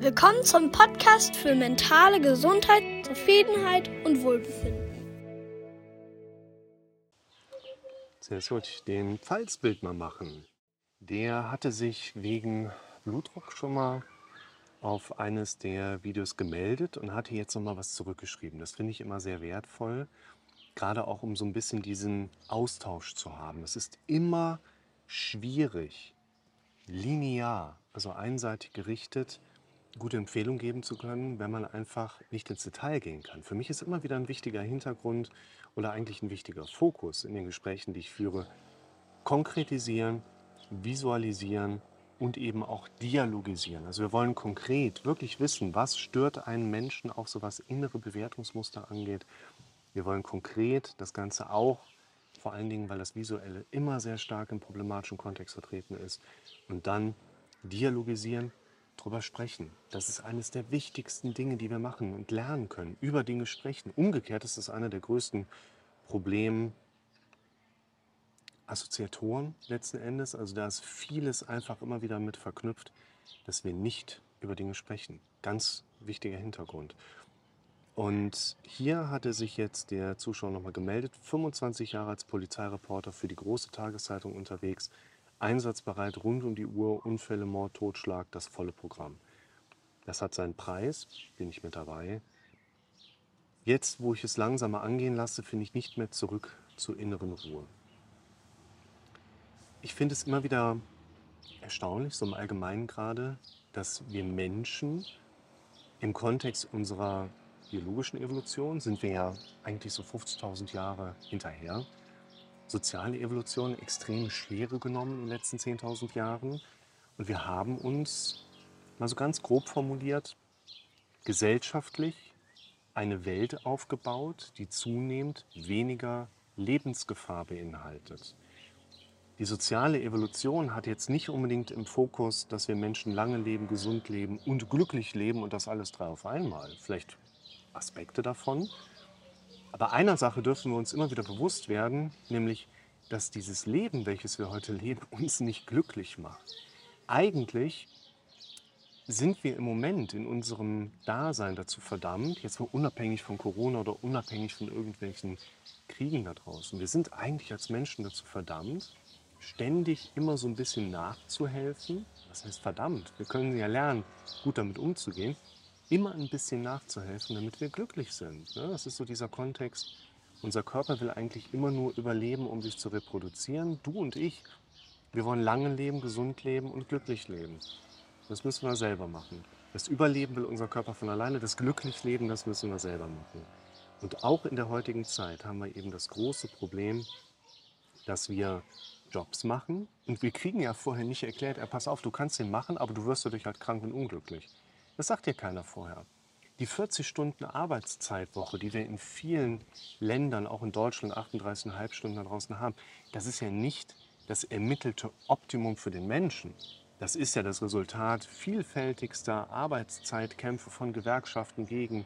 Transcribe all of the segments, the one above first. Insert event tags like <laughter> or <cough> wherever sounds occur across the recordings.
Willkommen zum Podcast für mentale Gesundheit, Zufriedenheit und Wohlbefinden. Zuerst wollte ich den Pfalzbild mal machen. Der hatte sich wegen Blutdruck schon mal auf eines der Videos gemeldet und hatte jetzt noch mal was zurückgeschrieben. Das finde ich immer sehr wertvoll, gerade auch um so ein bisschen diesen Austausch zu haben. Es ist immer schwierig, linear, also einseitig gerichtet, gute Empfehlung geben zu können, wenn man einfach nicht ins Detail gehen kann. Für mich ist immer wieder ein wichtiger Hintergrund oder eigentlich ein wichtiger Fokus in den Gesprächen, die ich führe, konkretisieren, visualisieren und eben auch dialogisieren. Also wir wollen konkret wirklich wissen, was stört einen Menschen, auch so was innere Bewertungsmuster angeht. Wir wollen konkret das Ganze auch, vor allen Dingen, weil das Visuelle immer sehr stark im problematischen Kontext vertreten ist, und dann dialogisieren, drüber sprechen. Das ist eines der wichtigsten Dinge, die wir machen und lernen können. Über Dinge sprechen. Umgekehrt ist das einer der größten Problem Assoziatoren letzten Endes. Also da ist vieles einfach immer wieder mit verknüpft, dass wir nicht über Dinge sprechen. Ganz wichtiger Hintergrund. Und hier hatte sich jetzt der Zuschauer nochmal gemeldet, 25 Jahre als Polizeireporter für die große Tageszeitung unterwegs, einsatzbereit rund um die Uhr, Unfälle, Mord, Totschlag, das volle Programm. Das hat seinen Preis, bin ich mit dabei. Jetzt, wo ich es langsamer angehen lasse, finde ich nicht mehr zurück zur inneren Ruhe. Ich finde es immer wieder erstaunlich, so im Allgemeinen gerade, dass wir Menschen im Kontext unserer biologischen Evolution sind wir ja eigentlich so 50.000 Jahre hinterher soziale Evolution extrem Schwere genommen in den letzten 10.000 Jahren. Und wir haben uns, mal so ganz grob formuliert, gesellschaftlich eine Welt aufgebaut, die zunehmend weniger Lebensgefahr beinhaltet. Die soziale Evolution hat jetzt nicht unbedingt im Fokus, dass wir Menschen lange leben, gesund leben und glücklich leben und das alles drei auf einmal. Vielleicht Aspekte davon, aber einer Sache dürfen wir uns immer wieder bewusst werden, nämlich, dass dieses Leben, welches wir heute leben, <laughs> uns nicht glücklich macht. Eigentlich sind wir im Moment in unserem Dasein dazu verdammt, jetzt mal unabhängig von Corona oder unabhängig von irgendwelchen Kriegen da draußen, wir sind eigentlich als Menschen dazu verdammt, ständig immer so ein bisschen nachzuhelfen. Was heißt verdammt? Wir können ja lernen, gut damit umzugehen immer ein bisschen nachzuhelfen, damit wir glücklich sind. Ne? Das ist so dieser Kontext. Unser Körper will eigentlich immer nur überleben, um sich zu reproduzieren. Du und ich, wir wollen lange leben, gesund leben und glücklich leben. Das müssen wir selber machen. Das Überleben will unser Körper von alleine, das Glücklichleben, das müssen wir selber machen. Und auch in der heutigen Zeit haben wir eben das große Problem, dass wir Jobs machen und wir kriegen ja vorher nicht erklärt, pass auf, du kannst den machen, aber du wirst dadurch halt krank und unglücklich. Das sagt dir keiner vorher. Die 40 Stunden Arbeitszeitwoche, die wir in vielen Ländern, auch in Deutschland 38,5 Stunden da draußen haben, das ist ja nicht das ermittelte Optimum für den Menschen. Das ist ja das Resultat vielfältigster Arbeitszeitkämpfe von Gewerkschaften gegen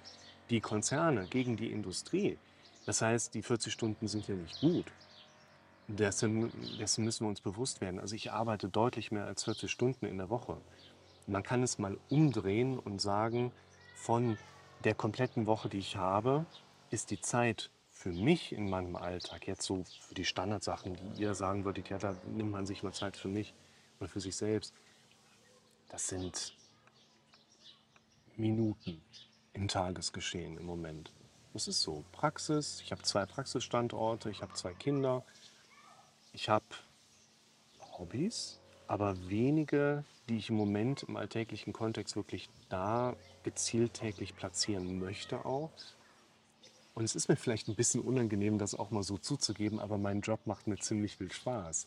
die Konzerne, gegen die Industrie. Das heißt, die 40 Stunden sind ja nicht gut. Dessen, dessen müssen wir uns bewusst werden. Also ich arbeite deutlich mehr als 40 Stunden in der Woche. Man kann es mal umdrehen und sagen, von der kompletten Woche, die ich habe, ist die Zeit für mich in meinem Alltag, jetzt so für die Standardsachen, die ihr sagen würdet, ja, da nimmt man sich mal Zeit für mich oder für sich selbst, das sind Minuten im Tagesgeschehen im Moment. Das ist so. Praxis, ich habe zwei Praxisstandorte, ich habe zwei Kinder, ich habe Hobbys, aber wenige, die ich im Moment im alltäglichen Kontext wirklich da gezielt täglich platzieren möchte auch. Und es ist mir vielleicht ein bisschen unangenehm, das auch mal so zuzugeben, aber mein Job macht mir ziemlich viel Spaß.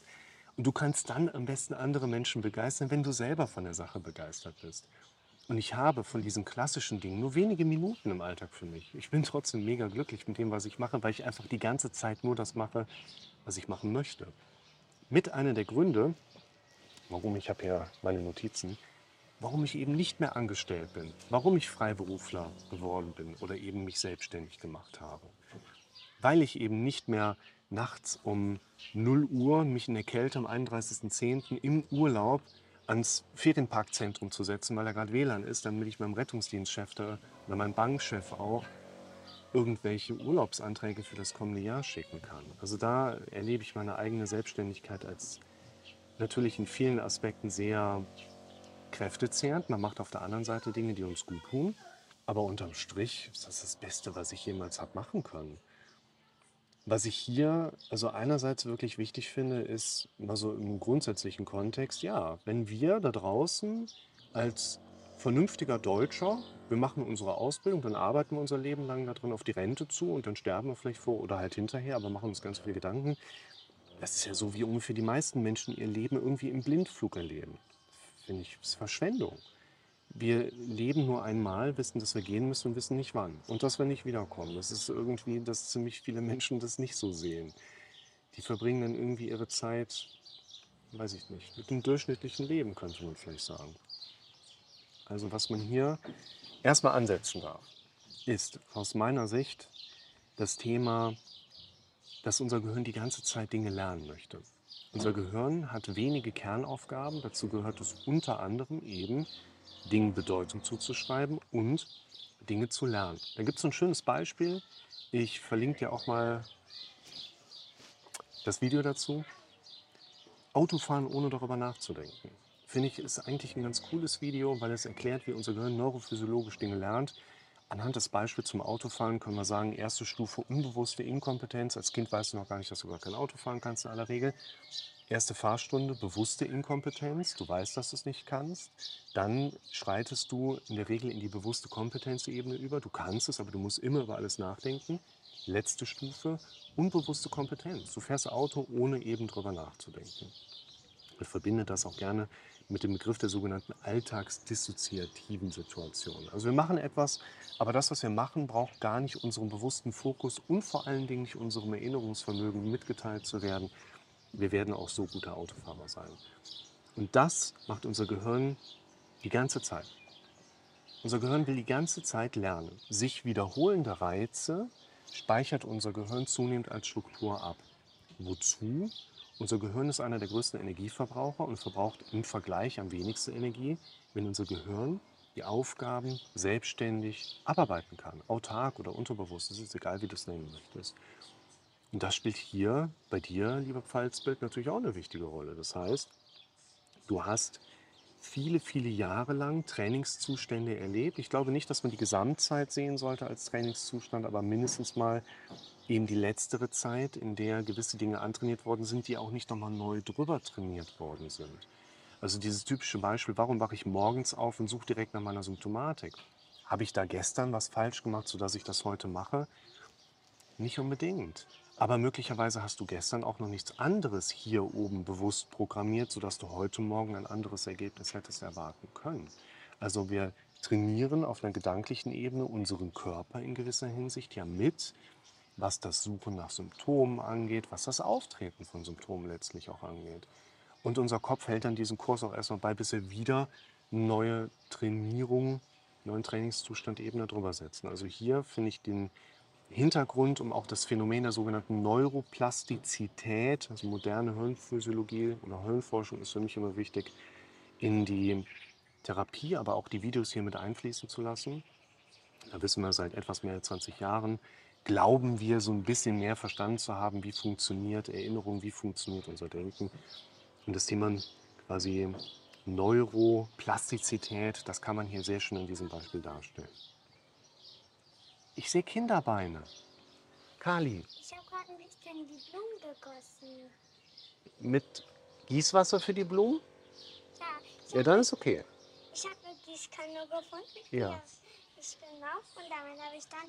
Und du kannst dann am besten andere Menschen begeistern, wenn du selber von der Sache begeistert bist. Und ich habe von diesen klassischen Dingen nur wenige Minuten im Alltag für mich. Ich bin trotzdem mega glücklich mit dem, was ich mache, weil ich einfach die ganze Zeit nur das mache, was ich machen möchte. Mit einer der Gründe, warum ich habe ja meine Notizen, warum ich eben nicht mehr angestellt bin, warum ich Freiberufler geworden bin oder eben mich selbstständig gemacht habe. Weil ich eben nicht mehr nachts um 0 Uhr mich in der Kälte am 31.10. im Urlaub ans Ferienparkzentrum zu setzen, weil da gerade WLAN ist, damit ich meinem Rettungsdienstchef oder meinem Bankchef auch irgendwelche Urlaubsanträge für das kommende Jahr schicken kann. Also da erlebe ich meine eigene Selbstständigkeit als natürlich in vielen Aspekten sehr kräftezehrend. Man macht auf der anderen Seite Dinge, die uns gut tun. Aber unterm Strich ist das das Beste, was ich jemals habe machen können. Was ich hier also einerseits wirklich wichtig finde, ist mal so im grundsätzlichen Kontext, ja, wenn wir da draußen als vernünftiger Deutscher, wir machen unsere Ausbildung, dann arbeiten wir unser Leben lang darin auf die Rente zu und dann sterben wir vielleicht vor oder halt hinterher, aber machen uns ganz viele Gedanken. Das ist ja so, wie ungefähr die meisten Menschen ihr Leben irgendwie im Blindflug erleben. Finde ich, ist Verschwendung. Wir leben nur einmal, wissen, dass wir gehen müssen und wissen nicht wann. Und dass wir nicht wiederkommen. Das ist irgendwie, dass ziemlich viele Menschen das nicht so sehen. Die verbringen dann irgendwie ihre Zeit, weiß ich nicht, mit dem durchschnittlichen Leben, könnte man vielleicht sagen. Also was man hier erstmal ansetzen darf, ist aus meiner Sicht das Thema, dass unser Gehirn die ganze Zeit Dinge lernen möchte. Unser Gehirn hat wenige Kernaufgaben. Dazu gehört es unter anderem eben, Dingen Bedeutung zuzuschreiben und Dinge zu lernen. Da gibt es ein schönes Beispiel. Ich verlinke dir auch mal das Video dazu. Autofahren ohne darüber nachzudenken. Finde ich, ist eigentlich ein ganz cooles Video, weil es erklärt, wie unser Gehirn neurophysiologisch Dinge lernt. Anhand des Beispiels zum Autofahren können wir sagen, erste Stufe unbewusste Inkompetenz. Als Kind weißt du noch gar nicht, dass du gar kein Auto fahren kannst in aller Regel. Erste Fahrstunde, bewusste Inkompetenz, du weißt, dass du es nicht kannst. Dann schreitest du in der Regel in die bewusste Kompetenzebene über. Du kannst es, aber du musst immer über alles nachdenken. Letzte Stufe, unbewusste Kompetenz. Du fährst Auto, ohne eben drüber nachzudenken. Ich verbinde das auch gerne mit dem Begriff der sogenannten alltagsdissoziativen Situation. Also wir machen etwas, aber das, was wir machen, braucht gar nicht unseren bewussten Fokus und vor allen Dingen nicht unserem Erinnerungsvermögen mitgeteilt zu werden. Wir werden auch so gute Autofahrer sein. Und das macht unser Gehirn die ganze Zeit. Unser Gehirn will die ganze Zeit lernen. Sich wiederholende Reize speichert unser Gehirn zunehmend als Struktur ab. Wozu? Unser Gehirn ist einer der größten Energieverbraucher und verbraucht im Vergleich am wenigsten Energie, wenn unser Gehirn die Aufgaben selbstständig abarbeiten kann, autark oder unterbewusst, es ist egal, wie du es nennen möchtest. Und das spielt hier bei dir, lieber Pfalzbild, natürlich auch eine wichtige Rolle. Das heißt, du hast viele, viele Jahre lang Trainingszustände erlebt. Ich glaube nicht, dass man die Gesamtzeit sehen sollte als Trainingszustand, aber mindestens mal eben die letztere Zeit, in der gewisse Dinge antrainiert worden sind, die auch nicht nochmal neu drüber trainiert worden sind. Also dieses typische Beispiel, warum wache ich morgens auf und suche direkt nach meiner Symptomatik? Habe ich da gestern was falsch gemacht, sodass ich das heute mache? Nicht unbedingt. Aber möglicherweise hast du gestern auch noch nichts anderes hier oben bewusst programmiert, sodass du heute Morgen ein anderes Ergebnis hättest erwarten können. Also wir trainieren auf einer gedanklichen Ebene unseren Körper in gewisser Hinsicht ja mit, was das Suchen nach Symptomen angeht, was das Auftreten von Symptomen letztlich auch angeht. Und unser Kopf hält dann diesen Kurs auch erstmal bei, bis er wieder neue Trainierung, neuen Trainingszustand eben darüber setzen. Also hier finde ich den Hintergrund, um auch das Phänomen der sogenannten Neuroplastizität, also moderne Hirnphysiologie oder Hirnforschung ist für mich immer wichtig, in die Therapie, aber auch die Videos hier mit einfließen zu lassen. Da wissen wir seit etwas mehr als 20 Jahren, glauben wir so ein bisschen mehr verstanden zu haben, wie funktioniert Erinnerung, wie funktioniert unser Denken. Und das Thema quasi Neuroplastizität, das kann man hier sehr schön in diesem Beispiel darstellen. Ich sehe Kinderbeine. Kali. Ich habe gerade ein bisschen die Blumen gegossen. Mit Gießwasser für die Blumen? Ja, Ja, dann ist okay. Ich habe eine Gießkanne gefunden. Ja. Ich bin auf und damit habe ich dann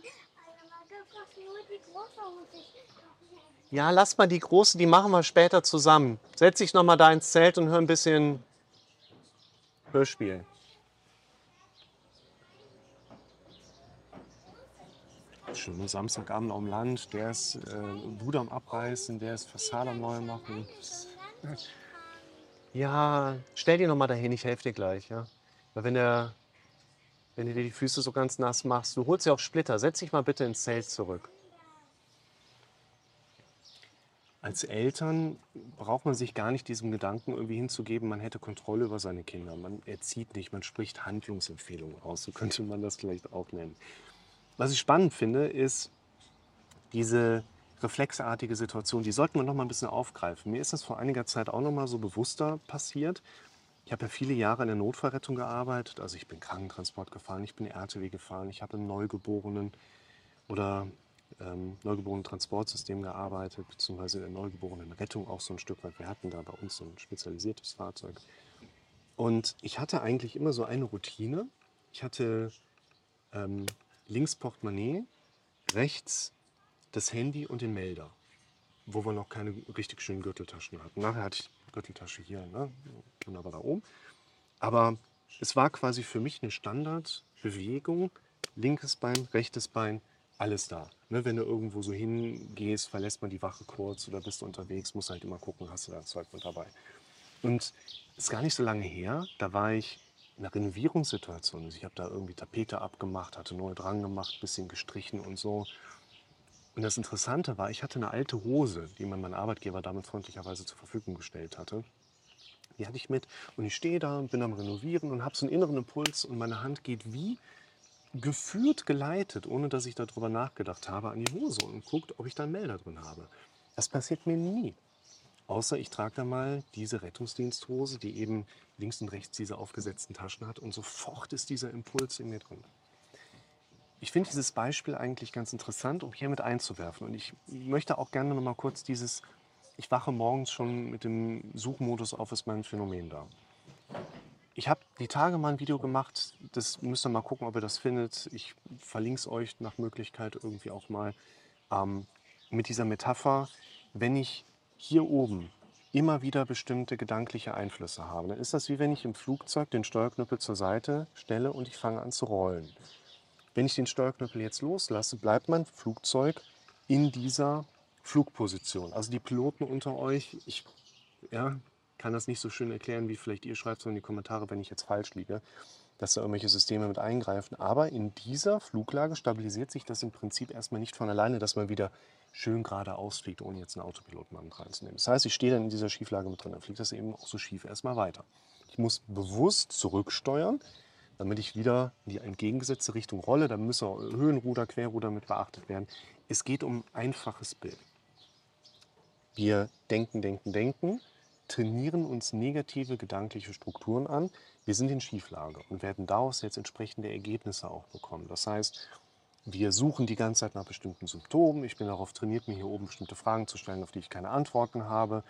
gegossen. Nur die große muss ich. Ja, lass mal die große, die machen wir später zusammen. Setz dich noch mal da ins Zelt und hör ein bisschen Hörspiel. Schöner Samstagabend am Land, der ist äh, Bude am Abreißen, der ist Fassade am Neu machen. Ja, stell dir noch mal dahin, ich helfe dir gleich. Ja? Weil wenn, der, wenn du dir die Füße so ganz nass machst, du holst ja auch Splitter, setz dich mal bitte ins Zelt zurück. als Eltern braucht man sich gar nicht diesem Gedanken irgendwie hinzugeben, man hätte Kontrolle über seine Kinder. Man erzieht nicht, man spricht Handlungsempfehlungen aus, so könnte man das vielleicht auch nennen. Was ich spannend finde, ist diese reflexartige Situation, die sollten wir noch mal ein bisschen aufgreifen. Mir ist das vor einiger Zeit auch noch mal so bewusster passiert. Ich habe ja viele Jahre in der Notfallrettung gearbeitet. Also ich bin Krankentransport gefahren, ich bin RTW gefahren, ich habe im Neugeborenen oder ähm, Neugeborenen-Transportsystem gearbeitet, beziehungsweise in der Neugeborenen-Rettung auch so ein Stück weit. Wir hatten da bei uns so ein spezialisiertes Fahrzeug. Und ich hatte eigentlich immer so eine Routine. Ich hatte ähm, links Portemonnaie, rechts das Handy und den Melder, wo wir noch keine richtig schönen Gürteltaschen hatten. Nachher hatte ich Gürteltasche hier, ne? wunderbar da oben. Aber es war quasi für mich eine Standardbewegung, linkes Bein, rechtes Bein, alles da. Ne, wenn du irgendwo so hingehst, verlässt man die Wache kurz oder bist du unterwegs, musst halt immer gucken, hast du da Zeug mit dabei. Und es ist gar nicht so lange her, da war ich in einer Renovierungssituation. Also ich habe da irgendwie Tapete abgemacht, hatte neu dran gemacht, bisschen gestrichen und so. Und das Interessante war, ich hatte eine alte Hose, die mir mein Arbeitgeber damit freundlicherweise zur Verfügung gestellt hatte. Die hatte ich mit und ich stehe da und bin am Renovieren und habe so einen inneren Impuls und meine Hand geht wie geführt geleitet, ohne dass ich darüber nachgedacht habe, an die Hose und guckt, ob ich da einen Melder drin habe. Das passiert mir nie. Außer ich trage da mal diese Rettungsdiensthose, die eben links und rechts diese aufgesetzten Taschen hat und sofort ist dieser Impuls in mir drin. Ich finde dieses Beispiel eigentlich ganz interessant, um hier mit einzuwerfen. Und ich möchte auch gerne noch mal kurz dieses, ich wache morgens schon mit dem Suchmodus auf, ist mein Phänomen da. Ich habe die Tage mal ein Video gemacht, das müsst ihr mal gucken, ob ihr das findet. Ich verlinke es euch nach Möglichkeit irgendwie auch mal. Ähm, mit dieser Metapher, wenn ich hier oben immer wieder bestimmte gedankliche Einflüsse habe, dann ist das wie wenn ich im Flugzeug den Steuerknüppel zur Seite stelle und ich fange an zu rollen. Wenn ich den Steuerknüppel jetzt loslasse, bleibt mein Flugzeug in dieser Flugposition. Also die Piloten unter euch, ich ja, kann das nicht so schön erklären, wie vielleicht ihr schreibt es in die Kommentare, wenn ich jetzt falsch liege, dass da irgendwelche Systeme mit eingreifen. Aber in dieser Fluglage stabilisiert sich das im Prinzip erstmal nicht von alleine, dass man wieder schön geradeaus fliegt, ohne jetzt einen Autopiloten mit reinzunehmen. Das heißt, ich stehe dann in dieser Schieflage mit drin, dann fliegt das eben auch so schief erstmal weiter. Ich muss bewusst zurücksteuern, damit ich wieder in die entgegengesetzte Richtung rolle. Da müssen Höhenruder, Querruder mit beachtet werden. Es geht um ein einfaches Bild. Wir denken, denken, denken trainieren uns negative gedankliche Strukturen an. Wir sind in Schieflage und werden daraus jetzt entsprechende Ergebnisse auch bekommen. Das heißt, wir suchen die ganze Zeit nach bestimmten Symptomen. Ich bin darauf trainiert, mir hier oben bestimmte Fragen zu stellen, auf die ich keine Antworten habe.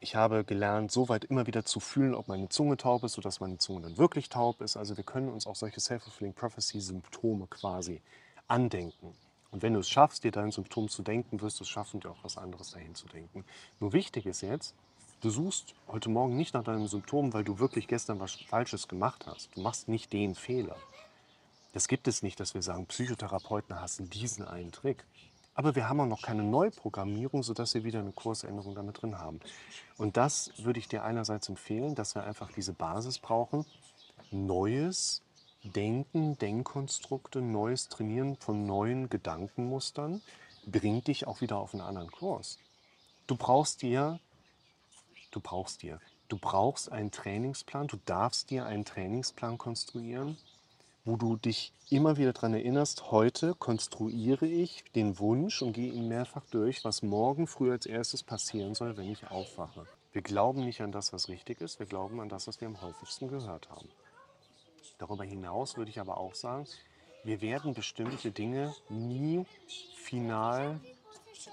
Ich habe gelernt, so weit immer wieder zu fühlen, ob meine Zunge taub ist, sodass meine Zunge dann wirklich taub ist. Also wir können uns auch solche Self-Fulfilling Prophecy-Symptome quasi andenken. Und wenn du es schaffst, dir dein Symptom zu denken, wirst du es schaffen, dir auch was anderes dahin zu denken. Nur wichtig ist jetzt, Du suchst heute Morgen nicht nach deinem Symptom, weil du wirklich gestern was Falsches gemacht hast. Du machst nicht den Fehler. Das gibt es nicht, dass wir sagen, Psychotherapeuten hassen diesen einen Trick. Aber wir haben auch noch keine Neuprogrammierung, sodass wir wieder eine Kursänderung damit drin haben. Und das würde ich dir einerseits empfehlen, dass wir einfach diese Basis brauchen. Neues Denken, Denkkonstrukte, neues Trainieren von neuen Gedankenmustern bringt dich auch wieder auf einen anderen Kurs. Du brauchst dir du brauchst dir. Du brauchst einen Trainingsplan, du darfst dir einen Trainingsplan konstruieren, wo du dich immer wieder daran erinnerst, heute konstruiere ich den Wunsch und gehe ihn mehrfach durch, was morgen früh als erstes passieren soll, wenn ich aufwache. Wir glauben nicht an das, was richtig ist, wir glauben an das, was wir am häufigsten gehört haben. Darüber hinaus würde ich aber auch sagen, wir werden bestimmte Dinge nie final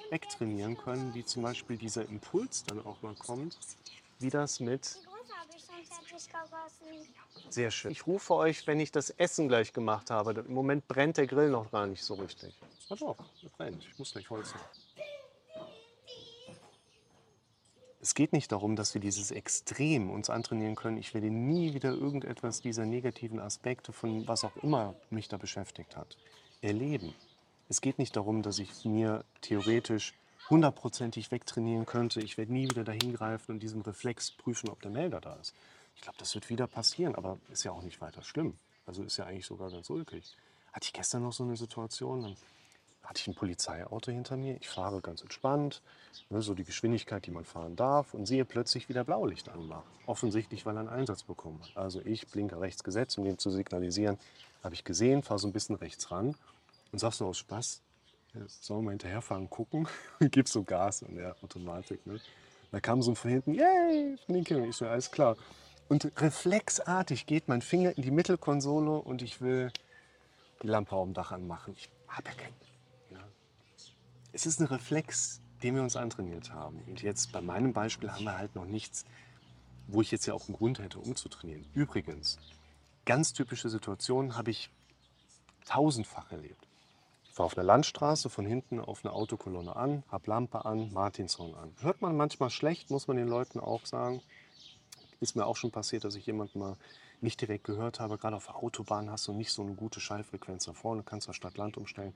wegtrainieren können, wie zum Beispiel dieser Impuls dann auch mal kommt, wie das mit... Sehr schön. Ich rufe euch, wenn ich das Essen gleich gemacht habe. Im Moment brennt der Grill noch gar nicht so richtig. Ja doch, er brennt. Ich muss gleich holzen. Es geht nicht darum, dass wir dieses Extrem uns antrainieren können. Ich werde nie wieder irgendetwas dieser negativen Aspekte von was auch immer mich da beschäftigt hat, erleben. Es geht nicht darum, dass ich mir theoretisch hundertprozentig wegtrainieren könnte. Ich werde nie wieder dahin greifen und diesen Reflex prüfen, ob der Melder da ist. Ich glaube, das wird wieder passieren, aber ist ja auch nicht weiter schlimm. Also ist ja eigentlich sogar ganz ulkig. Hatte ich gestern noch so eine Situation, dann hatte ich ein Polizeiauto hinter mir. Ich fahre ganz entspannt, ne, so die Geschwindigkeit, die man fahren darf, und sehe plötzlich wieder Blaulicht anmachen. Offensichtlich, weil er einen Einsatz bekommen hat. Also ich blinke rechts gesetzt, um dem zu signalisieren, habe ich gesehen, fahre so ein bisschen rechts ran und sagst nur aus Spaß, ja, sollen wir hinterherfahren, gucken <laughs> und gibst so Gas in der Automatik. Ne? Da kam so von hinten, yay, Blinke, und ich so, alles klar. Und reflexartig geht mein Finger in die Mittelkonsole und ich will die Lampe auf dem Dach anmachen. Ich habe ja keinen es ist ein Reflex, den wir uns antrainiert haben. Und jetzt bei meinem Beispiel haben wir halt noch nichts, wo ich jetzt ja auch einen Grund hätte, umzutrainieren. Übrigens, ganz typische Situationen habe ich tausendfach erlebt. War auf einer Landstraße von hinten auf eine Autokolonne an, habe Lampe an, Martinshorn an. Hört man manchmal schlecht, muss man den Leuten auch sagen. Ist mir auch schon passiert, dass ich jemanden mal nicht direkt gehört habe. Gerade auf der Autobahn hast du nicht so eine gute Schallfrequenz da vorne, kannst du Stadt-Land umstellen.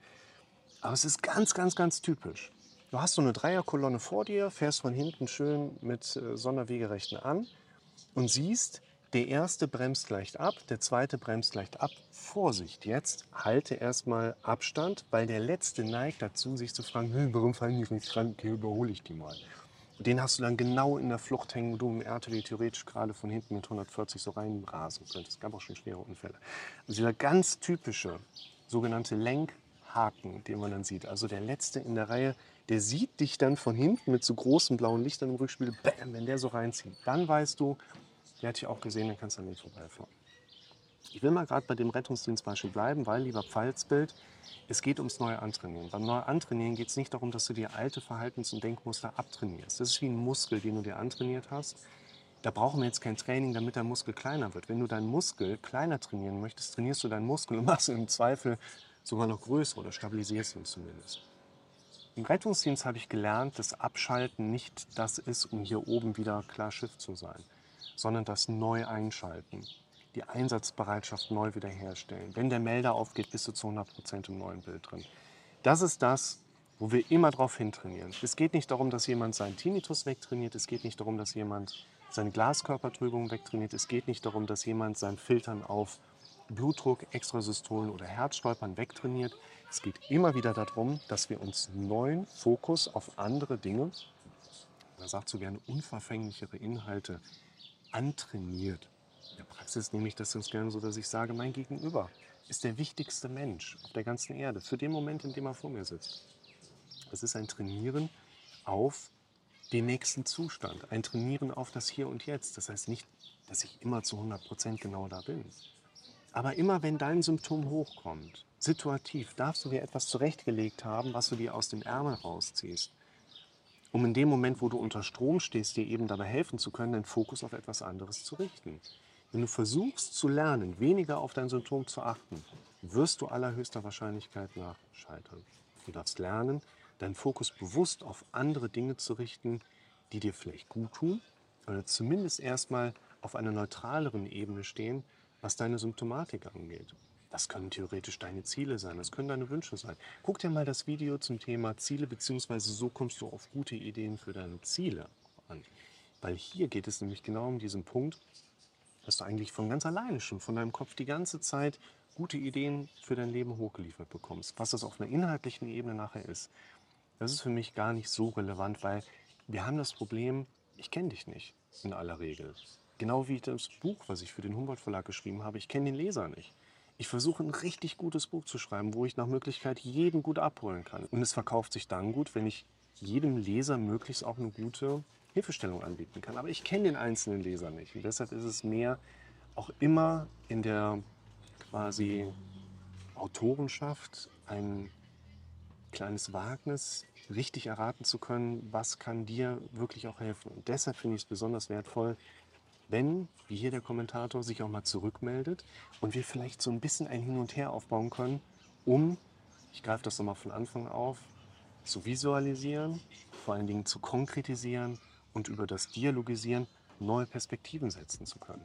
Aber es ist ganz, ganz, ganz typisch. Du hast so eine Dreierkolonne vor dir, fährst von hinten schön mit äh, Sonderwegerechten an und siehst, der erste bremst leicht ab, der zweite bremst leicht ab. Vorsicht, jetzt halte erstmal Abstand, weil der letzte neigt dazu, sich zu fragen, hm, warum fallen die nicht dran? Okay, überhole ich die mal. Den hast du dann genau in der Flucht hängen, wo du im RTW theoretisch gerade von hinten mit 140 so reinrasen könntest. Es gab auch schon schwere Unfälle. Also dieser ganz typische sogenannte Lenk- Haken, den man dann sieht. Also der letzte in der Reihe, der sieht dich dann von hinten mit so großen blauen Lichtern im Rückspiel. Bam, wenn der so reinzieht, dann weißt du, der hat dich auch gesehen, dann kannst du an nicht vorbeifahren. Ich will mal gerade bei dem Rettungsdienstbeispiel bleiben, weil, lieber Pfalzbild, es geht ums neue Antrainieren. Beim neuen Antrainieren geht es nicht darum, dass du dir alte Verhaltens- und Denkmuster abtrainierst. Das ist wie ein Muskel, den du dir antrainiert hast. Da brauchen wir jetzt kein Training, damit der Muskel kleiner wird. Wenn du deinen Muskel kleiner trainieren möchtest, trainierst du deinen Muskel und machst im Zweifel sogar noch größer oder stabilisierst ihn zumindest. Im Rettungsdienst habe ich gelernt, dass Abschalten nicht das ist, um hier oben wieder klar Schiff zu sein, sondern das Neu-Einschalten, die Einsatzbereitschaft neu wiederherstellen. Wenn der Melder aufgeht, bist du zu 100 Prozent im neuen Bild drin. Das ist das, wo wir immer drauf hintrainieren. Es geht nicht darum, dass jemand seinen Tinnitus wegtrainiert. Es geht nicht darum, dass jemand seine Glaskörpertrübung wegtrainiert. Es geht nicht darum, dass jemand sein Filtern auf Blutdruck, Extrasystolen oder Herzstolpern wegtrainiert. Es geht immer wieder darum, dass wir uns neuen Fokus auf andere Dinge, man sagt so gerne unverfänglichere Inhalte, antrainiert. In der Praxis nehme ich das ganz gerne so, dass ich sage, mein Gegenüber ist der wichtigste Mensch auf der ganzen Erde für den Moment, in dem er vor mir sitzt. Es ist ein Trainieren auf den nächsten Zustand, ein Trainieren auf das Hier und Jetzt. Das heißt nicht, dass ich immer zu 100 Prozent genau da bin. Aber immer wenn dein Symptom hochkommt, situativ, darfst du dir etwas zurechtgelegt haben, was du dir aus dem Ärmel rausziehst. Um in dem Moment, wo du unter Strom stehst, dir eben dabei helfen zu können, den Fokus auf etwas anderes zu richten. Wenn du versuchst zu lernen, weniger auf dein Symptom zu achten, wirst du allerhöchster Wahrscheinlichkeit nach scheitern. Du darfst lernen, deinen Fokus bewusst auf andere Dinge zu richten, die dir vielleicht gut tun oder zumindest erstmal auf einer neutraleren Ebene stehen, was deine Symptomatik angeht. Das können theoretisch deine Ziele sein, das können deine Wünsche sein. Guck dir mal das Video zum Thema Ziele, beziehungsweise so kommst du auf gute Ideen für deine Ziele an. Weil hier geht es nämlich genau um diesen Punkt, dass du eigentlich von ganz alleine schon von deinem Kopf die ganze Zeit gute Ideen für dein Leben hochgeliefert bekommst. Was das auf einer inhaltlichen Ebene nachher ist, das ist für mich gar nicht so relevant, weil wir haben das Problem, ich kenne dich nicht in aller Regel. Genau wie das Buch, was ich für den Humboldt Verlag geschrieben habe. Ich kenne den Leser nicht. Ich versuche ein richtig gutes Buch zu schreiben, wo ich nach Möglichkeit jeden gut abholen kann. Und es verkauft sich dann gut, wenn ich jedem Leser möglichst auch eine gute Hilfestellung anbieten kann. Aber ich kenne den einzelnen Leser nicht. Und deshalb ist es mehr auch immer in der quasi Autorenschaft ein kleines Wagnis, richtig erraten zu können, was kann dir wirklich auch helfen. Und deshalb finde ich es besonders wertvoll, wenn, wie hier der Kommentator, sich auch mal zurückmeldet und wir vielleicht so ein bisschen ein Hin und Her aufbauen können, um, ich greife das nochmal von Anfang auf, zu visualisieren, vor allen Dingen zu konkretisieren und über das Dialogisieren neue Perspektiven setzen zu können.